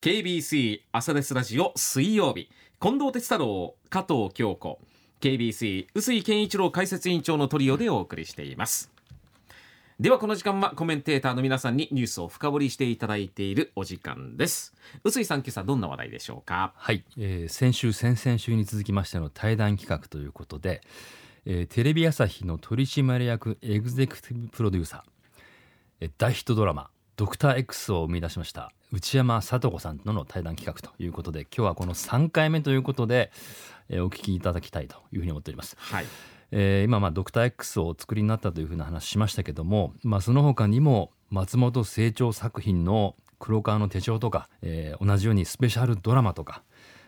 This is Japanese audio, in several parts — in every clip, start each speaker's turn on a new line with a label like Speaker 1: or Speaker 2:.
Speaker 1: KBC 朝ですラジオ水曜日。近藤哲太郎加藤京子。KBC 臼井健一郎解説委員長のトリオでお送りしています。ではこの時間はコメンテーターの皆さんにニュースを深掘りしていただいているお時間です。臼井さん今朝どんな話題でしょうか？
Speaker 2: はい、えー先週先々週に続きましての対談企画ということで、えーテレビ朝日の取締役エグゼクティブプロデューサー、えー大ヒットドラマ。ドクター X を生み出しました内山聡子さんとの対談企画ということで今日はこの3回目ということで、えーお聞きいただきたいというふうに思っております。
Speaker 1: はい。
Speaker 2: えー今まあドクター X をお作りになったというふうな話しましたけども、まあ、その他にも松本清張作品の黒川の手帳とか、えー同じようにスペシャルドラマとか、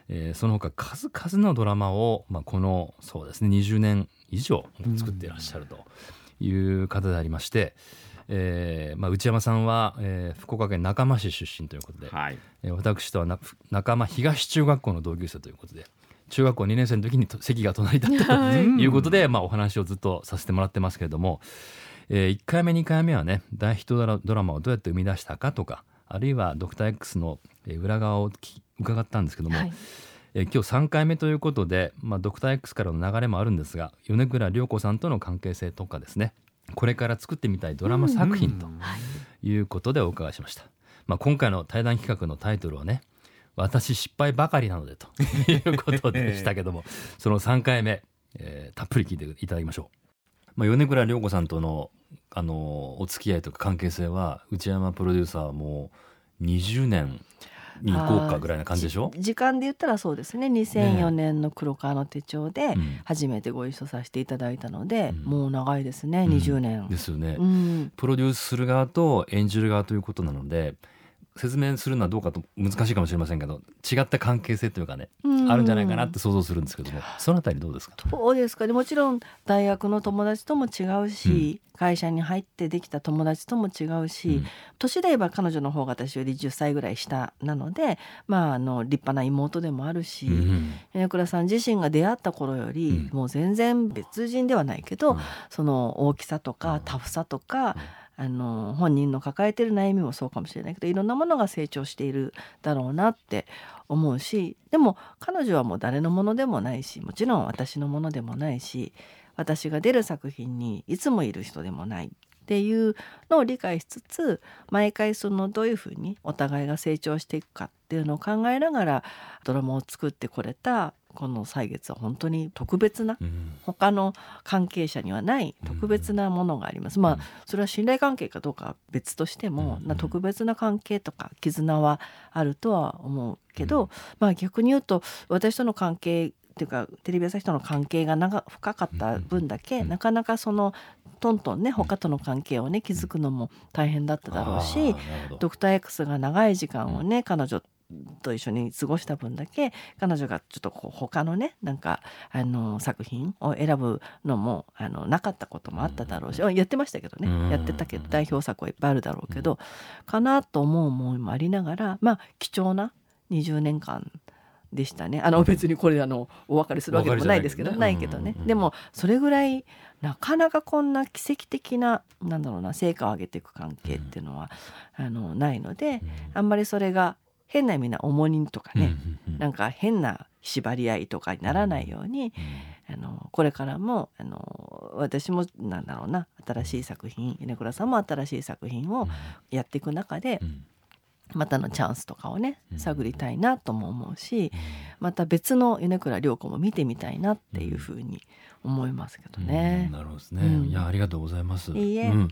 Speaker 2: えーその他数々のドラマを、まあ、このそうですね20年以上作っていらっしゃるという方でありまして、えーまあ、内山さんは、えー福岡県中間市出身ということで、
Speaker 1: はい。
Speaker 2: えー私とはな仲間東中学校の同級生ということで中学校2年生の時にと席が隣だったとい。うことで、まあ、お話をずっとさせてもらってますけれども、え1回目2回目はね大ヒットドラマをどうやって生み出したかとかあるいはドクター X のえー裏側をき伺ったんですけども、
Speaker 3: はい。
Speaker 2: えー今日3回目ということで、まあ、ドクター X からの流れもあるんですが米倉涼子さんとの関係性とかですねこれから作ってみたいドラマ作品ということでお伺いしました、まあ、今回の対談企画のタイトルはね私失敗ばかりなのでと いうことでしたけどもその3回目、えーたっぷり聞いていただきましょう、まあ、米倉涼子さんとのあのお付き合いとか関係性は内山プロデューサーも20年に行こうかぐらいな感じでしょ？
Speaker 3: じ時間で言ったらそうですね。2004年の黒川の手帳で
Speaker 2: うん。
Speaker 3: 初めてご一緒させていただいたので、
Speaker 2: うん。
Speaker 3: もう長いですね、
Speaker 2: うん。
Speaker 3: 20年。
Speaker 2: ですよね、
Speaker 3: うん。
Speaker 2: プロデュースする側と演じる側ということなので説明するのはどうかと難しいかもしれませんけど違った関係性というかね、あるんじゃないかなって想像するんですけどもそのあたりどうですか？
Speaker 3: そうですか？ねもちろん大学の友達とも違うし、会社に入ってできた友達とも違うし、
Speaker 2: うん。
Speaker 3: 年で言えば彼女の方が私より10歳ぐらい下なのでまああの立派な妹でもあるし、
Speaker 2: うん。
Speaker 3: 米倉さん自身が出会った頃より、
Speaker 2: うん。
Speaker 3: もう全然別人ではないけど、
Speaker 2: うん。
Speaker 3: その大きさとかタフさとか、あの本人の抱えてる悩みもそうかもしれないけどいろんなものが成長しているだろうなって思うしでも彼女はもう誰のものでもないしもちろん私のものでもないし私が出る作品にいつもいる人でもないっていうのを理解しつつ毎回そのどういうふうにお互いが成長していくかっていうのを考えながらドラマを作ってこれたこの歳月は本当に特別な
Speaker 2: うん。
Speaker 3: 他の関係者にはない特別なものがあります。まあそれは信頼関係かどうかは別としても、
Speaker 2: う
Speaker 3: 特別な関係とか絆はあるとは思うけど、
Speaker 2: うん。
Speaker 3: まあ逆に言うと私との関係っていうかテレビ朝日との関係が長深かった分だけ、
Speaker 2: うん。
Speaker 3: なかなかそのトントンね他との関係をね築くのも大変だっただろうし、ドクター X が長い時間をね、彼女と一緒に過ごした分だけ彼女がちょっとこう他のねなんかあの作品を選ぶのもあのなかったこともあっただろうし、やってましたけどね、
Speaker 2: うん。
Speaker 3: やってたけど代表作はいっぱいあるだろうけど、かなと思う思いもありながらまあ貴重な20年間でしたね。あの別にこれあのお別れするわけでもないですけどないけど
Speaker 2: ね。
Speaker 3: でもそれぐらいなかなかこんな奇跡的ななんだろうな成果を上げていく関係っていうのは、あのないので、あんまりそれが変な意味な重荷とかね、
Speaker 2: うんうん
Speaker 3: なんか変な縛り合いとかにならないように、あのこれからもあの私もなんだろうな新しい作品米倉さんも新しい作品をやっていく中で、
Speaker 2: うん
Speaker 3: またのチャンスとかをね
Speaker 2: うん。
Speaker 3: 探りたいなとも思うしまた別の米倉涼子も見てみたいなっていうふうに思いますけど
Speaker 2: うん
Speaker 3: ね。
Speaker 2: なるほどですね、
Speaker 3: うん。
Speaker 2: いやありがとうございます。
Speaker 3: いいえ。
Speaker 2: うん、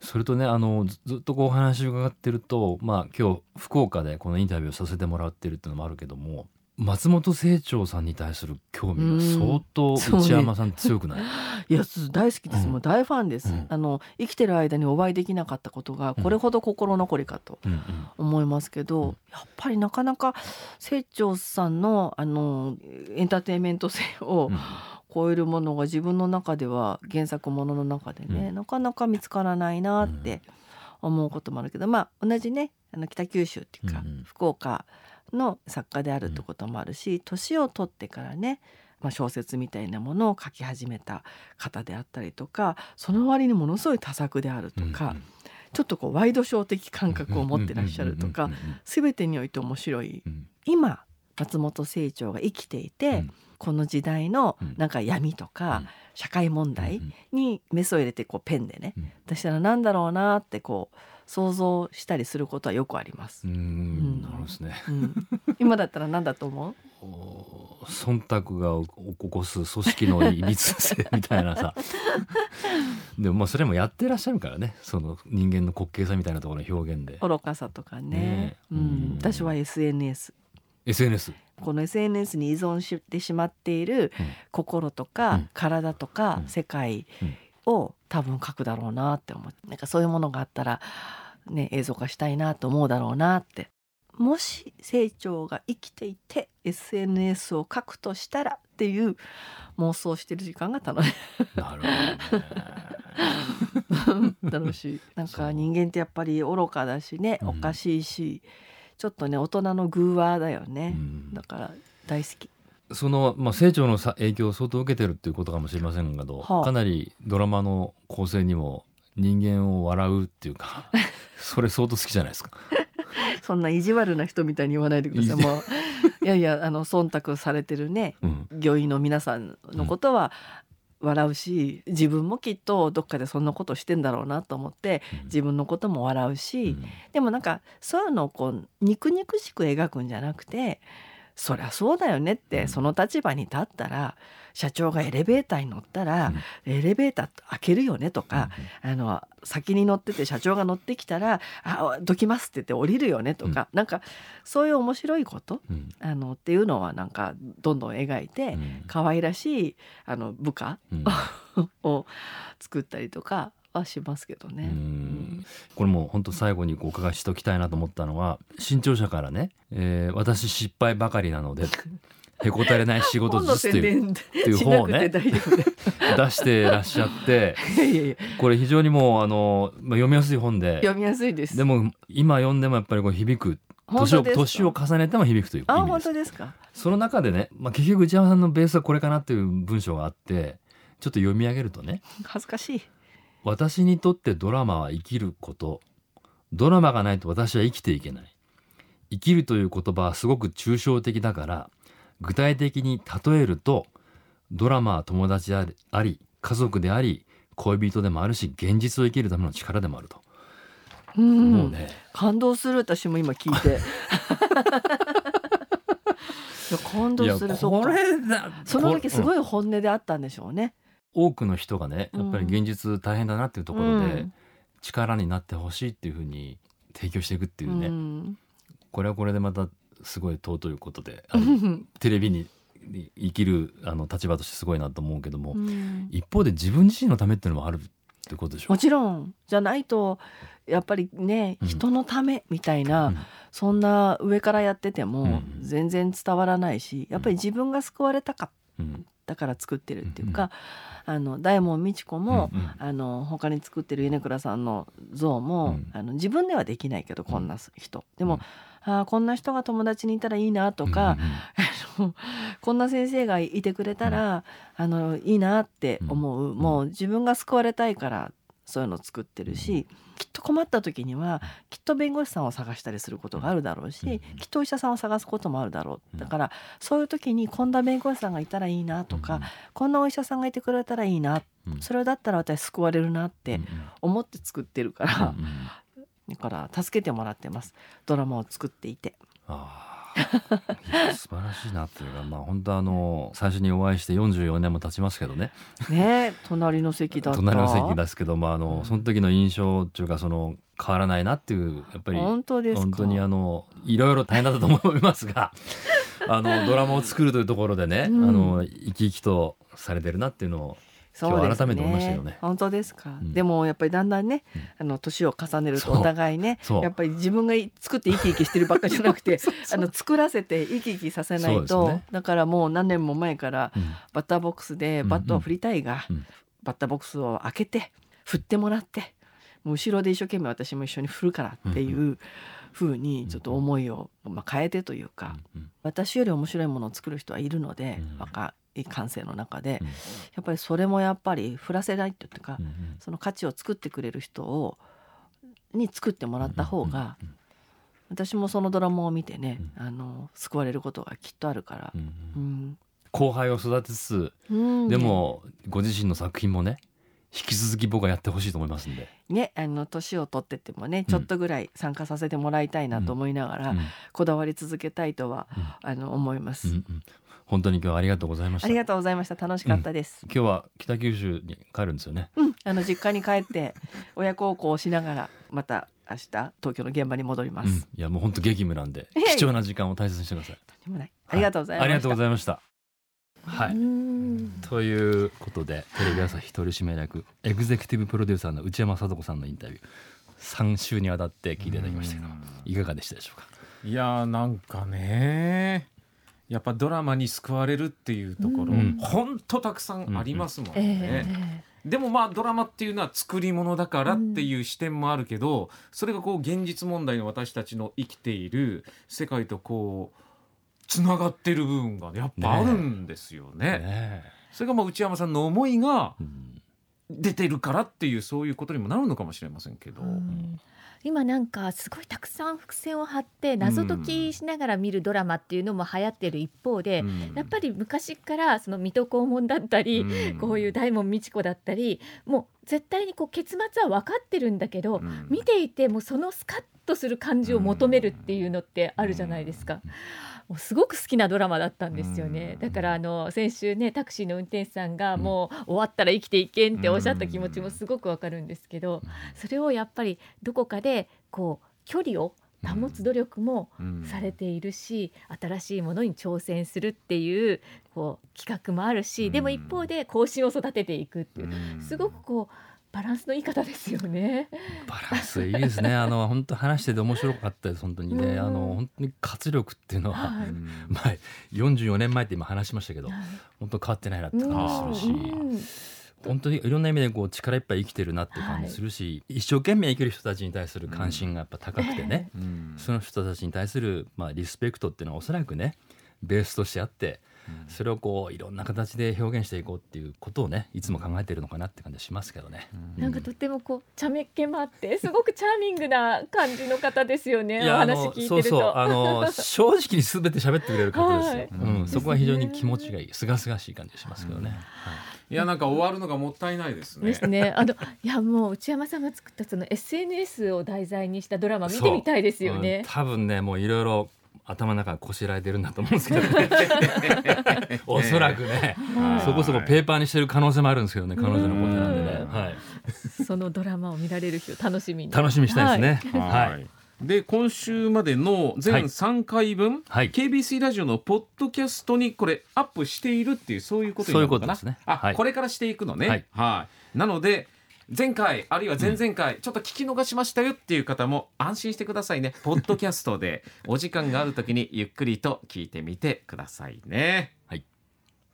Speaker 2: それとねあのずずっとこうお話を伺ってるとまあ今日福岡でこのインタビューをさせてもらってるっていうのもあるけども松本清張さんに対する興味が相当内山さん強くない、
Speaker 3: いやす大好きです、
Speaker 2: うん。
Speaker 3: もう大ファンです、
Speaker 2: うん。
Speaker 3: あの生きてる間にお会いできなかったことがこれほど心残りかと思いますけど、
Speaker 2: うん。
Speaker 3: やっぱりなかなか清張さんのあのエンターテインメント性を
Speaker 2: うん。
Speaker 3: 超えるものが自分の中では原作ものの中でね、
Speaker 2: うん。
Speaker 3: なかなか見つからないなって思うこともあるけど、まあ同じねあの北九州っていうか、福岡の作家であるってこともあるし年を取ってからねまあ、小説みたいなものを書き始めた方であったりとかその割にものすごい多作であるとか、ちょっとこうワイドショー的感覚を持ってらっしゃるとか
Speaker 2: うんうんうんうん
Speaker 3: 全てにおいて面白い
Speaker 2: うん。
Speaker 3: 今松本清張が生きていて、
Speaker 2: うん。
Speaker 3: この時代の
Speaker 2: うん。
Speaker 3: なんか闇とか、社会問題
Speaker 2: うん
Speaker 3: にメスを入れてこうペンでね、
Speaker 2: うん。
Speaker 3: 出したらなんだろうなってこう想像したりすることはよくあります。
Speaker 2: う。ん。なるほどですね。
Speaker 3: うん、今だったら何だと思う？
Speaker 2: お忖度が起こす組織のいびつ性みたいなさ。でもまあそれもやってらっしゃるからね。その人間の滑稽さみたいなところの表現で。
Speaker 3: 愚かさとかね。
Speaker 2: ね。え
Speaker 3: うん。
Speaker 2: うん。
Speaker 3: 私は SNS
Speaker 2: SNS
Speaker 3: この SNS に依存してしまっている心とか、
Speaker 2: うん。
Speaker 3: 体とか、
Speaker 2: うん。
Speaker 3: 世界
Speaker 2: うん。
Speaker 3: を多分書くだろうなって思ってなんかそういうものがあったら、ね、映像化したいなと思うだろうなって。もし清張が生きていて SNS を書くとしたらっていう妄想してる時間が楽しい。
Speaker 2: なるほどね。
Speaker 3: 楽しい。なんか人間ってやっぱり愚かだしね
Speaker 2: うん。
Speaker 3: おかしいし、ちょっとね大人の偶話だよね、
Speaker 2: うん。
Speaker 3: だから大好き
Speaker 2: その、まあ、成長のさ影響を相当受けてるっていうことかもしれませんけど、
Speaker 3: はあ。
Speaker 2: かなりドラマの構成にも人間を笑うっていうか それ相当好きじゃないですか。
Speaker 3: そんな意地悪な人みたいに言わないでくださ
Speaker 2: い。
Speaker 3: もう。いやいやあの忖度されてるね
Speaker 2: うん。
Speaker 3: 御意の皆さんのことは笑うし、自分もきっとどっかでそんなことしてんだろうなと思って自分のことも笑うし、
Speaker 2: うん。
Speaker 3: でもなんかそういうのをこう肉肉しく描くんじゃなくてそりゃそうだよねって、
Speaker 2: うん。
Speaker 3: その立場に立ったら社長がエレベーターに乗ったら、エレベーター開けるよねとか、あの先に乗ってて社長が乗ってきたら「あどきます」って言って降りるよねとか、なんかそういう面白いこと
Speaker 2: うん。
Speaker 3: あのっていうのはなんかどんどん描いて、
Speaker 2: うん。
Speaker 3: 可愛らしいあの部下
Speaker 2: うん。
Speaker 3: を作ったりとかはしますけど
Speaker 2: う
Speaker 3: ね。
Speaker 2: んこれも本当最後にお伺いしておきたいなと思ったのは新潮社からね、えー私失敗ばかりなので へこたれない仕事術っていう
Speaker 3: 宣伝
Speaker 2: ていう
Speaker 3: し
Speaker 2: 本をね 出してらっしゃってこれ非常にもうあの、まあ、読みやすい本で
Speaker 3: 読みやすいです。
Speaker 2: でも今読んでもやっぱりこう響く
Speaker 3: 本
Speaker 2: 年を年を重ねても響くという
Speaker 3: あ本当ですか？
Speaker 2: その中でね、まあ、結局内山さんのベースはこれかなっていう文章があってちょっと読み上げるとね
Speaker 3: 恥ずかしい。
Speaker 2: 私にとってドラマは生きること。ドラマがないと私は生きていけない。生きるという言葉はすごく抽象的だから具体的に例えるとドラマは友達であり家族であり恋人でもあるし現実を生きるための力でもあると、
Speaker 3: うん、
Speaker 2: もうね。
Speaker 3: 感動する私も今聞いて。いや感動するそ
Speaker 2: これだ。
Speaker 3: その時す
Speaker 2: い
Speaker 3: ごい本音であったんでしょうね。
Speaker 2: 多くの人がねやっぱり現実大変だなっていうところで
Speaker 3: うん。
Speaker 2: 力になってほしいっていうふうに提供していくっていうね、
Speaker 3: うん。
Speaker 2: これはこれでまたすごい尊いことで テレビにに生きるあの立場としてすごいなと思うけども、
Speaker 3: うん。
Speaker 2: 一方で自分自身のためっていうのもあるってことでしょ？
Speaker 3: もちろんじゃないとやっぱりね
Speaker 2: うん。
Speaker 3: 人のためみたいな、
Speaker 2: うん。
Speaker 3: そんな上からやってても
Speaker 2: うん。
Speaker 3: 全然伝わらないしやっぱり自分が救われたかっ
Speaker 2: うん
Speaker 3: たから作ってるっていうか、あの大門未知子も、
Speaker 2: うんうん。
Speaker 3: あの他に作ってる米倉さんの像も、
Speaker 2: うん。
Speaker 3: あの自分ではできないけどこんな人、でも、
Speaker 2: うん。
Speaker 3: あーこんな人が友達にいたらいいなとか、あのこんな先生がいてくれたら、あのいいなって思う、もう自分が救われたいからそういうの作ってるし、きっと困った時にはきっと弁護士さんを探したりすることがあるだろうし、
Speaker 2: うん。
Speaker 3: きっとお医者さんを探すこともあるだろ
Speaker 2: う。
Speaker 3: うん。だからそういう時にこんな弁護士さんがいたらいいなとか、こんなお医者さんがいてくれたらいいなそれだったら私救われるなって
Speaker 2: うん
Speaker 3: 思って作ってるから、だから助けてもらってます。ドラマを作っていて。
Speaker 2: あ素晴らしいなっていうかまあ本当あの最初にお会いして44年も経ちますけどね。
Speaker 3: ね隣の席だった。
Speaker 2: 隣の席ですけどまああの
Speaker 3: うん。
Speaker 2: その時の印象っていうかその変わらないなっていうやっぱり
Speaker 3: 本当ですか？
Speaker 2: 本当にあのいろいろ大変だったと思いますが あのドラマを作るというところでね、
Speaker 3: うん。
Speaker 2: あの生き生きとされてるなっていうのを
Speaker 3: そうです
Speaker 2: 今日改めて思いましたよね。
Speaker 3: 本当ですか、
Speaker 2: ん。
Speaker 3: でもやっぱりだんだんね、
Speaker 2: うん。
Speaker 3: あの年を重ねるとお互いねやっぱり自分が作って生き生きしてるばっかじゃなくて あの作らせて生き生きさせないと、
Speaker 2: ね。
Speaker 3: だからもう何年も前から
Speaker 2: うん。
Speaker 3: バッターボックスでバットを振りたいが、
Speaker 2: うん。うん
Speaker 3: バッターボックスを開けて振ってもらってもう後ろで一生懸命私も一緒に振るからっていう風にちょっと思いを、まあ、変えてというか、
Speaker 2: うん
Speaker 3: 私より面白いものを作る人はいるので、
Speaker 2: うん。
Speaker 3: 若い感性の中で、
Speaker 2: うん。
Speaker 3: やっぱりそれもやっぱり振らせないっていうか、その価値を作ってくれる人をに作ってもらった方が、私もそのドラマを見てね、あの救われることがきっとあるから
Speaker 2: う、ん後輩を育てつつ
Speaker 3: うん。
Speaker 2: でもご自身の作品もね引き続き僕はやってほしいと思いますんで、
Speaker 3: ねあの年を取ってってもねちょっとぐらい参加させてもらいたいなと思いながら、
Speaker 2: うん。
Speaker 3: こだわり続けたいとは、
Speaker 2: うん。
Speaker 3: あの思います、
Speaker 2: 本当に今日はありがとうございました。
Speaker 3: ありがとうございました。楽しかったです、
Speaker 2: 今日は北九州に帰るんですよね。
Speaker 3: うん。あの実家に帰って親孝行をしながらまた明日東京の現場に戻ります、
Speaker 2: うん。いやもう本当激務なんで
Speaker 3: ええ。
Speaker 2: 貴重な時間を大切にしてください。
Speaker 3: とんでもない。ありがとうございました、
Speaker 2: ありがとうございました。はい、
Speaker 4: うん。
Speaker 2: ということでテレビ朝日取締役エグゼクティブプロデューサーの内山聡子さんのインタビュー3週にわたって聞いていただきましたけどいかがでしたでしょうか？
Speaker 1: いやーなんかねやっぱドラマに救われるっていうところ、
Speaker 2: うん。
Speaker 1: ほんとたくさんありますもん
Speaker 4: え
Speaker 1: ね。
Speaker 4: え
Speaker 1: でもまあドラマっていうのは作り物だからっていう視点もあるけど、それがこう現実問題の私たちの生きている世界とこうつながってる部分がやっぱあるんですよね。
Speaker 2: ね
Speaker 1: それがまあ内山さんの思いが出てるからっていうそういうことにもなるのかもしれませんけど。
Speaker 4: うん今なんかすごいたくさん伏線を張って謎解きしながら見るドラマっていうのも流行ってる一方で、
Speaker 1: うん。
Speaker 4: やっぱり昔からその水戸黄門だったり、
Speaker 1: うん。
Speaker 4: こういう大門未知子だったりもう絶対にこう結末は分かってるんだけど、
Speaker 1: うん。
Speaker 4: 見ていてもうそのスカッとする感じを求めるっていうのってあるじゃないですか。もうすごく好きなドラマだったんですよね。
Speaker 1: うん。
Speaker 4: だからあの先週ねタクシーの運転手さんがもう終わったら生きていけんっておっしゃった気持ちもすごくわかるんですけど、それをやっぱりどこかでこう距離を保つ努力も
Speaker 1: うん。
Speaker 4: されているし、新しいものに挑戦するっていうこう企画もあるし、でも一方で後進を育てていくっていう、
Speaker 1: うん。
Speaker 4: すごくこうバランスのいい方ですよね。
Speaker 2: バランスいいですね。あの本当話してて面白かったです本当にね。
Speaker 4: うん。
Speaker 2: あの本当に活力っていうのは、
Speaker 4: はい。
Speaker 1: うん
Speaker 2: 前44年前って今話しましたけど
Speaker 4: はい。
Speaker 2: 本当変わってないなって感じするし、
Speaker 4: うん
Speaker 2: 本当にいろんな意味でこう力いっぱい生きてるなって感じするし、一生懸命生きる人たちに対する関心がやっぱ高くてね、
Speaker 1: うん。
Speaker 2: その人たちに対する、まあ、リスペクトっていうのはおそらくねベースとしてあってそれをこういろんな形で表現していこうっていうことをねいつも考えてるのかなって感じがしますけどね。
Speaker 4: なんかとってもこう茶目っ気もあって すごくチャーミングな感じの方ですよね。お
Speaker 2: あ
Speaker 4: 話
Speaker 2: の
Speaker 4: 聞いてると。
Speaker 2: そうそうあの 正直に全て喋ってくれる方ですよ、
Speaker 4: はい
Speaker 2: うん、そこは非常に気持ちがいいすがすがしい感じがしますけどね。
Speaker 1: いやなんか終わるのがもったいないですね。
Speaker 4: ですね。あのいやもう内山さんが作ったその SNS を題材にしたドラマ見てみたいですよ
Speaker 2: うん
Speaker 4: ね。
Speaker 2: 多分ねもういろいろ頭の中がこしらえてるんだと思うんですけど ね。おそらくね、
Speaker 1: はい。
Speaker 2: そこそこペーパーにしてる可能性もあるんですけどね彼女のことなんでね、
Speaker 4: うん。
Speaker 2: はい、
Speaker 4: そのドラマを見られる日を楽しみに。
Speaker 2: 楽しみにしたいですね。
Speaker 1: はい。
Speaker 2: はい。
Speaker 1: で今週までの全
Speaker 2: はい。
Speaker 1: 3回分、
Speaker 2: はい。
Speaker 1: KBC ラジオのポッドキャストにこれアップしているっていうそういうことになるのかな？
Speaker 2: そういうことですね。
Speaker 1: あ、
Speaker 2: はい。
Speaker 1: これからしていくのね。
Speaker 2: はい。
Speaker 1: はい。なので前回あるいは前々回、ちょっと聞き逃しましたよっていう方も安心してくださいね。ポッドキャストでお時間がある時にゆっくりと聞いてみてくださいね。
Speaker 2: はい。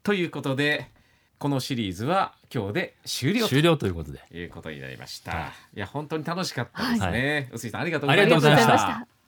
Speaker 1: ということでこのシリーズは今日で終了と。
Speaker 2: 終了ということで。
Speaker 1: いうことになりました、、
Speaker 2: はい
Speaker 1: や本当に楽しかったですね、臼井さんありがとうご
Speaker 2: あ
Speaker 1: ざいました
Speaker 2: りがとうございました。
Speaker 4: ありがとうございました